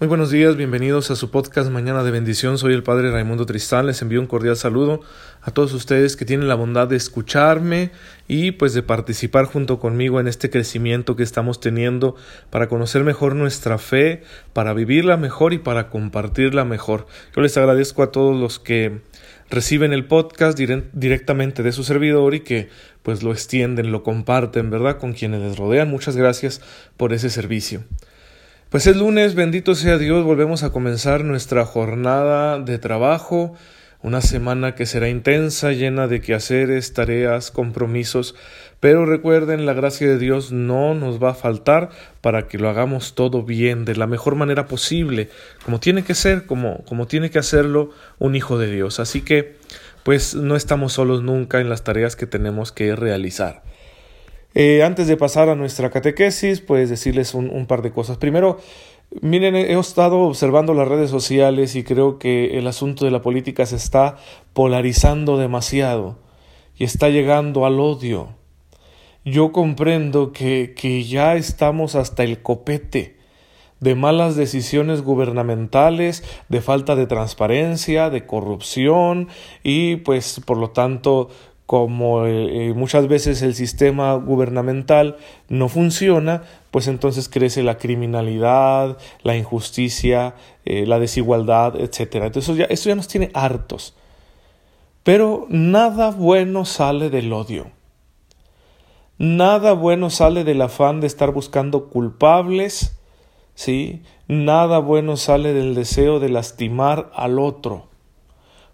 Muy buenos días, bienvenidos a su podcast Mañana de Bendición. Soy el Padre Raimundo Tristán. Les envío un cordial saludo a todos ustedes que tienen la bondad de escucharme y pues de participar junto conmigo en este crecimiento que estamos teniendo para conocer mejor nuestra fe, para vivirla mejor y para compartirla mejor. Yo les agradezco a todos los que reciben el podcast directamente de su servidor y que pues lo extienden, lo comparten, ¿verdad? Con quienes les rodean. Muchas gracias por ese servicio. Pues es lunes, bendito sea Dios, volvemos a comenzar nuestra jornada de trabajo, una semana que será intensa, llena de quehaceres, tareas, compromisos, pero recuerden, la gracia de Dios no nos va a faltar para que lo hagamos todo bien, de la mejor manera posible, como tiene que ser, como, como tiene que hacerlo un hijo de Dios. Así que, pues no estamos solos nunca en las tareas que tenemos que realizar. Eh, antes de pasar a nuestra catequesis, pues decirles un, par de cosas. Primero, miren, he estado observando las redes sociales y creo que el asunto de la política se está polarizando demasiado y está llegando al odio. Yo comprendo que, que ya estamos hasta el copete de malas decisiones gubernamentales, de falta de transparencia, de corrupción y pues por lo tanto como eh, eh, muchas veces el sistema gubernamental no funciona, pues entonces crece la criminalidad, la injusticia, eh, la desigualdad, etc. Entonces ya, eso ya nos tiene hartos. Pero nada bueno sale del odio. Nada bueno sale del afán de estar buscando culpables, ¿sí? Nada bueno sale del deseo de lastimar al otro,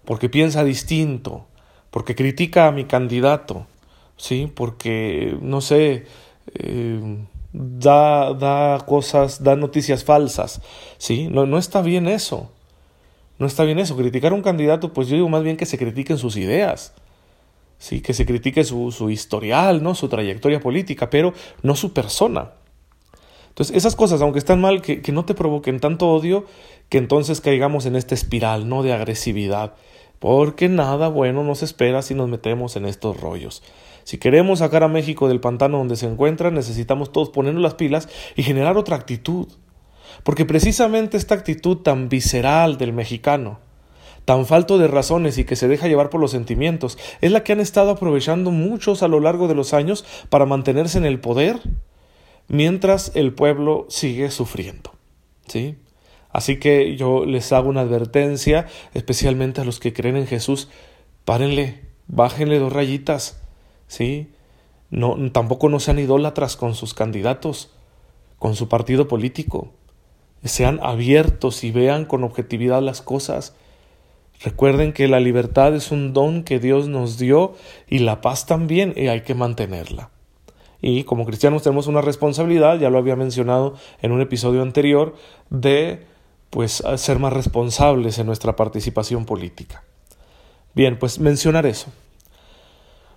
porque piensa distinto, porque critica a mi candidato, ¿sí? Porque, no sé, eh, da, da cosas, da noticias falsas, ¿sí? No, no está bien eso. No está bien eso. Criticar a un candidato, pues yo digo más bien que se critiquen sus ideas. Sí, que se critique su, su historial, ¿no? su trayectoria política, pero no su persona. Entonces, esas cosas, aunque están mal, que, que no te provoquen tanto odio, que entonces caigamos en esta espiral, ¿no? De agresividad porque nada bueno nos espera si nos metemos en estos rollos. Si queremos sacar a México del pantano donde se encuentra, necesitamos todos ponernos las pilas y generar otra actitud. Porque precisamente esta actitud tan visceral del mexicano, tan falto de razones y que se deja llevar por los sentimientos, es la que han estado aprovechando muchos a lo largo de los años para mantenerse en el poder mientras el pueblo sigue sufriendo. ¿Sí? Así que yo les hago una advertencia, especialmente a los que creen en Jesús, párenle, bájenle dos rayitas, ¿sí? No, tampoco no sean idólatras con sus candidatos, con su partido político. Sean abiertos y vean con objetividad las cosas. Recuerden que la libertad es un don que Dios nos dio y la paz también y hay que mantenerla. Y como cristianos tenemos una responsabilidad, ya lo había mencionado en un episodio anterior, de pues ser más responsables en nuestra participación política. Bien, pues mencionar eso.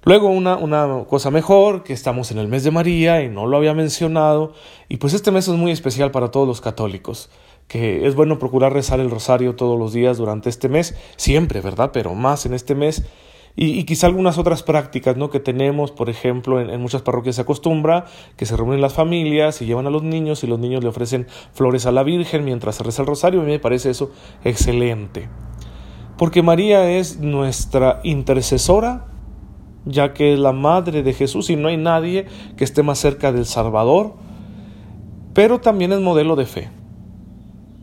Luego una, una, cosa mejor, que estamos en el mes de María y no lo había mencionado, y pues este mes es muy especial para todos los católicos, que es bueno procurar rezar el rosario todos los días durante este mes, siempre, ¿verdad? Pero más en este mes, y, quizá algunas otras prácticas ¿no? que tenemos, por ejemplo, en, muchas parroquias se acostumbra que se reúnen las familias y llevan a los niños y los niños le ofrecen flores a la Virgen mientras se reza el rosario. A mí me parece eso excelente. Porque María es nuestra intercesora, ya que es la madre de Jesús y no hay nadie que esté más cerca del Salvador, pero también es modelo de fe.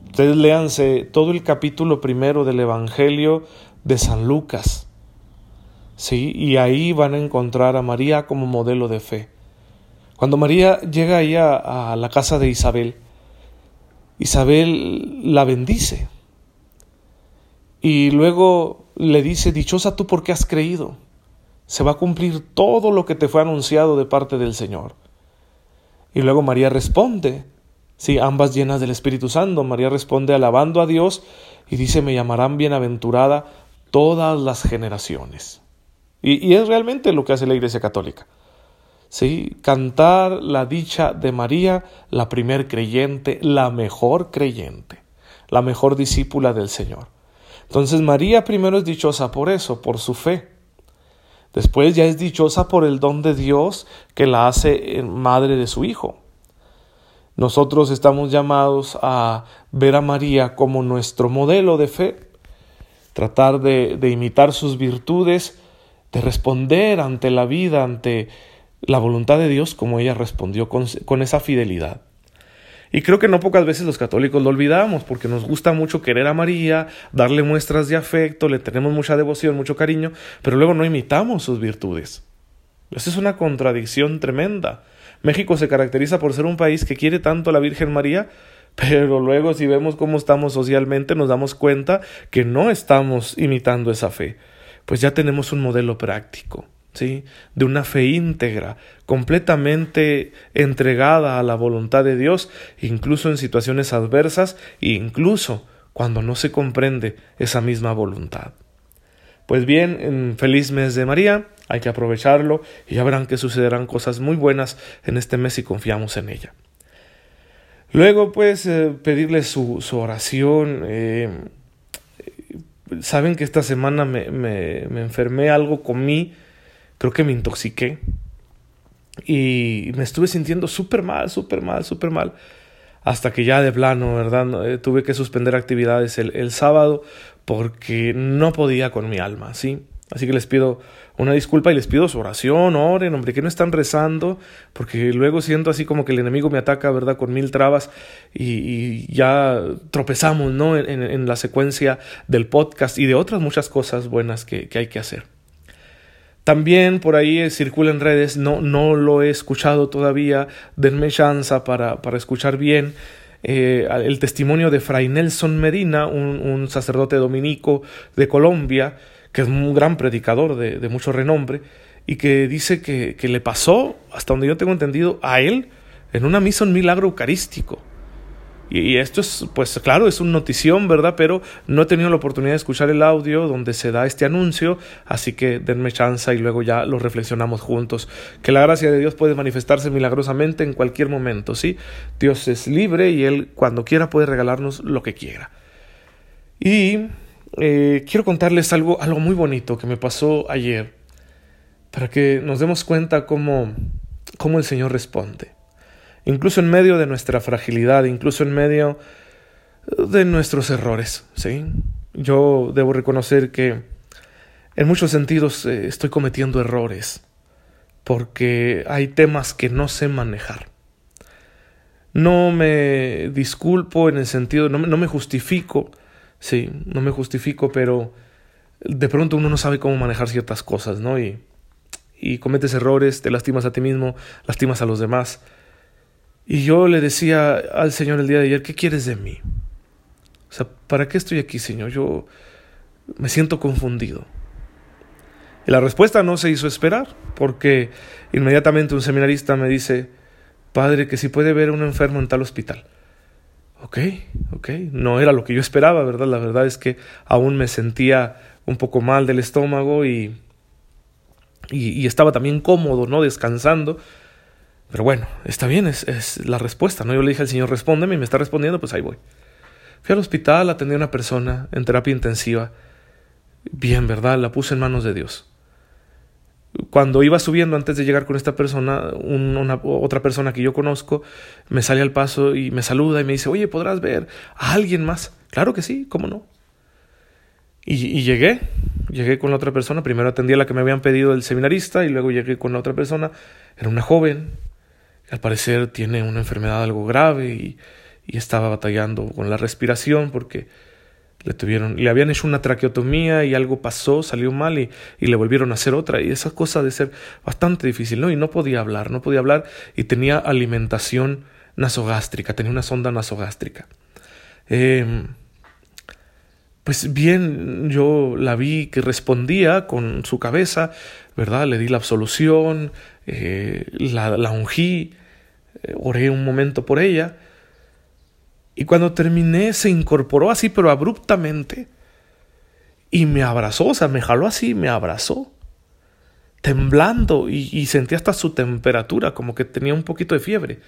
Ustedes léanse todo el capítulo primero del Evangelio de San Lucas ¿sí? Y ahí van a encontrar a María como modelo de fe. Cuando María llega ahí a, la casa de Isabel, Isabel la bendice. Y luego le dice, dichosa tú porque has creído. Se va a cumplir todo lo que te fue anunciado de parte del Señor. Y luego María responde, sí, ambas llenas del Espíritu Santo. María responde alabando a Dios y dice, me llamarán bienaventurada todas las generaciones. Y, es realmente lo que hace la Iglesia Católica. ¿Sí? Cantar la dicha de María, la primer creyente, la mejor creyente, la mejor discípula del Señor. Entonces María primero es dichosa por eso, por su fe. Después ya es dichosa por el don de Dios que la hace madre de su Hijo. Nosotros estamos llamados a ver a María como nuestro modelo de fe, tratar de, imitar sus virtudes, de responder ante la vida, ante la voluntad de Dios como ella respondió con, esa fidelidad. Y creo que no pocas veces los católicos lo olvidamos porque nos gusta mucho querer a María, darle muestras de afecto, le tenemos mucha devoción, mucho cariño, pero luego no imitamos sus virtudes. Esa es una contradicción tremenda. México se caracteriza por ser un país que quiere tanto a la Virgen María, pero luego si vemos cómo estamos socialmente nos damos cuenta que no estamos imitando esa fe. Pues ya tenemos un modelo práctico. ¿sí? de una fe íntegra, completamente entregada a la voluntad de Dios, incluso en situaciones adversas e incluso cuando no se comprende esa misma voluntad. Pues bien, en feliz mes de María, hay que aprovecharlo y ya verán que sucederán cosas muy buenas en este mes y confiamos en ella. Luego, pues, eh, pedirle su, oración. Eh, saben que esta semana me, me, me enfermé, algo comí creo que me intoxiqué y me estuve sintiendo súper mal, súper mal, súper mal. Hasta que ya de plano, ¿verdad? Eh, tuve que suspender actividades el, el sábado porque no podía con mi alma, ¿sí? Así que les pido una disculpa y les pido su oración, oren, hombre, que no están rezando, porque luego siento así como que el enemigo me ataca, ¿verdad?, con mil trabas y, ya tropezamos, ¿no?, en, la secuencia del podcast y de otras muchas cosas buenas que hay que hacer. También por ahí circula en redes, no, no lo he escuchado todavía, denme chance para, para escuchar bien. Eh, el testimonio de Fray Nelson Medina, un, sacerdote dominico de Colombia, que es un gran predicador de, mucho renombre, y que dice que, que le pasó, hasta donde yo tengo entendido, a él en una misa un milagro eucarístico. Y, esto es, pues claro, es una notición, ¿verdad? Pero no he tenido la oportunidad de escuchar el audio donde se da este anuncio, así que denme chance y luego ya lo reflexionamos juntos. Que la gracia de Dios puede manifestarse milagrosamente en cualquier momento, ¿sí? Dios es libre y Él cuando quiera puede regalarnos lo que quiera. Y eh, quiero contarles algo, algo muy bonito que me pasó ayer, para que nos demos cuenta cómo, cómo el Señor responde incluso en medio de nuestra fragilidad, incluso en medio de nuestros errores, ¿sí? Yo debo reconocer que en muchos sentidos eh, estoy cometiendo errores porque hay temas que no sé manejar. No me disculpo en el sentido, no, no me justifico, sí, no me justifico, pero de pronto uno no sabe cómo manejar ciertas cosas, ¿no? Y, y cometes errores, te lastimas a ti mismo, lastimas a los demás. Y yo le decía al Señor el día de ayer, ¿qué quieres de mí? O sea, ¿para qué estoy aquí, Señor? Yo me siento confundido. Y la respuesta no se hizo esperar, porque inmediatamente un seminarista me dice, Padre, que si puede ver a un enfermo en tal hospital. Ok, ok, no era lo que yo esperaba, ¿verdad? La verdad es que aún me sentía un poco mal del estómago y, y, estaba también cómodo, ¿no? Descansando. Pero bueno, está bien, es, es, la respuesta, ¿no? Yo le dije al Señor, respóndeme y me está respondiendo, pues ahí voy. Fui al hospital, atendí a una persona en terapia intensiva. Bien, ¿verdad? La puse en manos de Dios. Cuando iba subiendo antes de llegar con esta persona, una, otra persona que yo conozco me sale al paso y me saluda y me dice, oye, ¿podrás ver a alguien más? Claro que sí, ¿cómo no? Y, llegué, llegué con la otra persona, primero atendí a la que me habían pedido el seminarista y luego llegué con la otra persona, era una joven, al parecer tiene una enfermedad algo grave y estaba batallando con la respiración porque le tuvieron, le habían hecho una traqueotomía y algo pasó, salió mal y, y, le volvieron a hacer otra. Y esa cosa de ser bastante difícil, ¿no? Y no podía hablar, no podía hablar y tenía alimentación nasogástrica, tenía una sonda nasogástrica. Eh, pues bien, yo la vi que respondía con su cabeza, ¿verdad? Le di la absolución, eh, la, la ungí, eh, oré un momento por ella. Y cuando terminé se incorporó así, pero abruptamente. Y me abrazó, o sea, me jaló así, me abrazó. Temblando y, sentí hasta su temperatura, como que tenía un poquito de fiebre.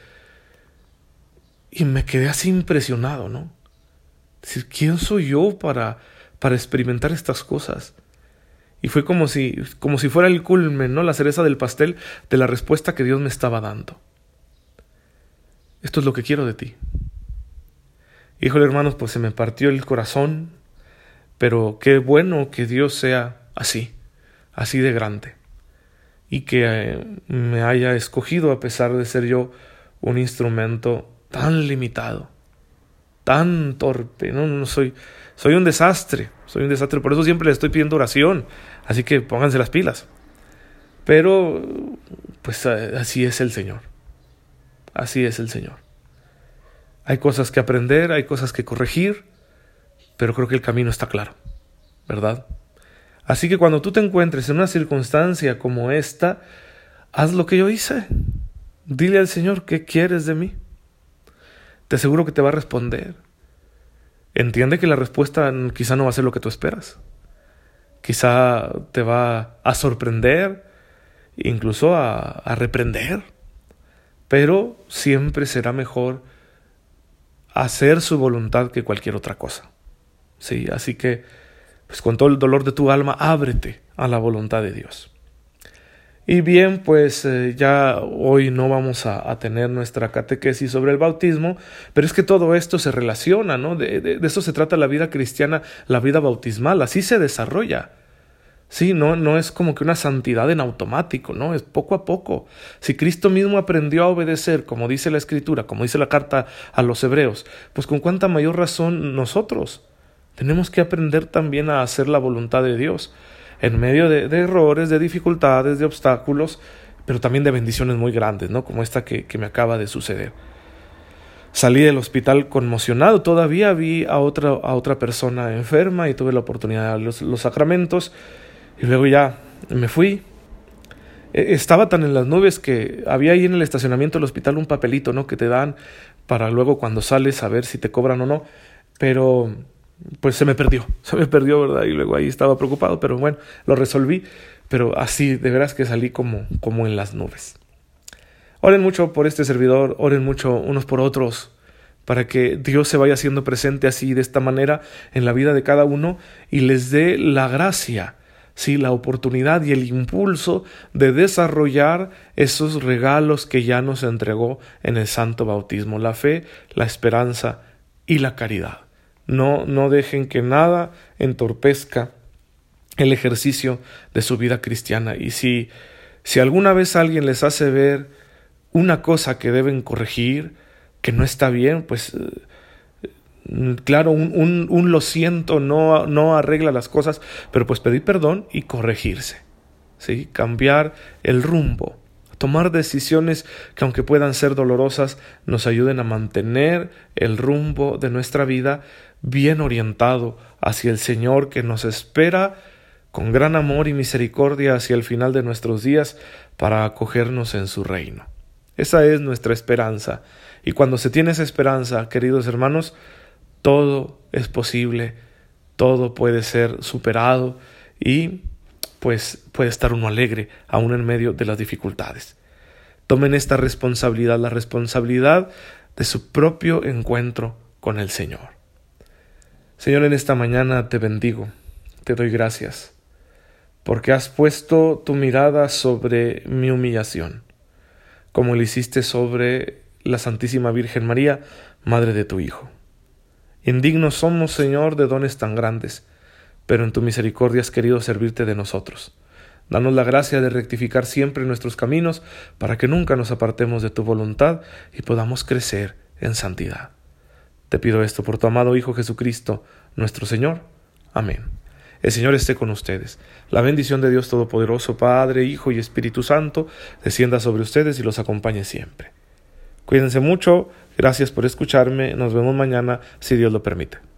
Y me quedé así impresionado, ¿no? Decir, ¿quién soy yo para, para experimentar estas cosas? Y fue como si, como si fuera el culmen, ¿no? La cereza del pastel de la respuesta que Dios me estaba dando. esto es lo que quiero de ti. Híjole hermanos, pues se me partió el corazón, pero qué bueno que Dios sea así, así de grande, y que eh, me haya escogido a pesar de ser yo un instrumento tan limitado, tan torpe, no, no soy, soy un desastre, soy un desastre, por eso siempre le estoy pidiendo oración, así que pónganse las pilas. Pero, pues así es el Señor, así es el Señor. Hay cosas que aprender, hay cosas que corregir, pero creo que el camino está claro, ¿verdad? Así que cuando tú te encuentres en una circunstancia como esta, haz lo que yo hice. Dile al Señor, ¿qué quieres de mí? Te aseguro que te va a responder. Entiende que la respuesta quizá no va a ser lo que tú esperas. Quizá te va a sorprender, incluso a, a reprender. Pero siempre será mejor hacer su voluntad que cualquier otra cosa. Sí, así que, pues con todo el dolor de tu alma, ábrete a la voluntad de Dios. Y bien, pues eh, ya hoy no vamos a, tener nuestra catequesis sobre el bautismo, pero es que todo esto se relaciona, ¿no? De, de, de, eso se trata la vida cristiana, la vida bautismal, así se desarrolla. Sí, no, no es como que una santidad en automático, ¿no? Es poco a poco. Si Cristo mismo aprendió a obedecer, como dice la Escritura, como dice la carta a los Hebreos, pues con cuánta mayor razón nosotros tenemos que aprender también a hacer la voluntad de Dios, en medio de, errores, de dificultades, de obstáculos, pero también de bendiciones muy grandes, ¿no? Como esta que, me acaba de suceder. Salí del hospital conmocionado, todavía vi a otra, a otra persona enferma y tuve la oportunidad de dar los, los sacramentos y luego ya me fui. E, estaba tan en las nubes que había ahí en el estacionamiento del hospital un papelito, ¿no? Que te dan para luego cuando sales a ver si te cobran o no. Pero pues se me perdió, se me perdió, ¿verdad? Y luego ahí estaba preocupado, pero bueno, lo resolví. Pero así, de veras que salí como, como en las nubes. Oren mucho por este servidor, oren mucho unos por otros, para que Dios se vaya haciendo presente así, de esta manera, en la vida de cada uno y les dé la gracia la oportunidad y el impulso de desarrollar esos regalos que ya nos entregó en el santo bautismo, la fe, la esperanza y la caridad. No, no dejen que nada entorpezca el ejercicio de su vida cristiana. Y si, si alguna vez alguien les hace ver una cosa que deben corregir, que no está bien, pues claro, un, un, lo siento no, no arregla las cosas, pero pues pedir perdón y corregirse, ¿sí? cambiar el rumbo, tomar decisiones que aunque puedan ser dolorosas, nos ayuden a mantener el rumbo de nuestra vida bien orientado hacia el Señor que nos espera con gran amor y misericordia hacia el final de nuestros días para acogernos en su reino. Esa es nuestra esperanza. Y cuando se tiene esa esperanza, queridos hermanos, todo es posible, todo puede ser superado y pues puede estar uno alegre aún en medio de las dificultades. Tomen esta responsabilidad, la responsabilidad de su propio encuentro con el Señor. Señor, en esta mañana te bendigo, te doy gracias, porque has puesto tu mirada sobre mi humillación, como lo hiciste sobre la Santísima Virgen María, Madre de tu Hijo. Indignos somos, Señor, de dones tan grandes, pero en tu misericordia has querido servirte de nosotros. Danos la gracia de rectificar siempre nuestros caminos para que nunca nos apartemos de tu voluntad y podamos crecer en santidad. Te pido esto por tu amado Hijo Jesucristo, nuestro Señor. Amén. El Señor esté con ustedes. La bendición de Dios Todopoderoso, Padre, Hijo y Espíritu Santo, descienda sobre ustedes y los acompañe siempre. Cuídense mucho, gracias por escucharme, nos vemos mañana si Dios lo permite.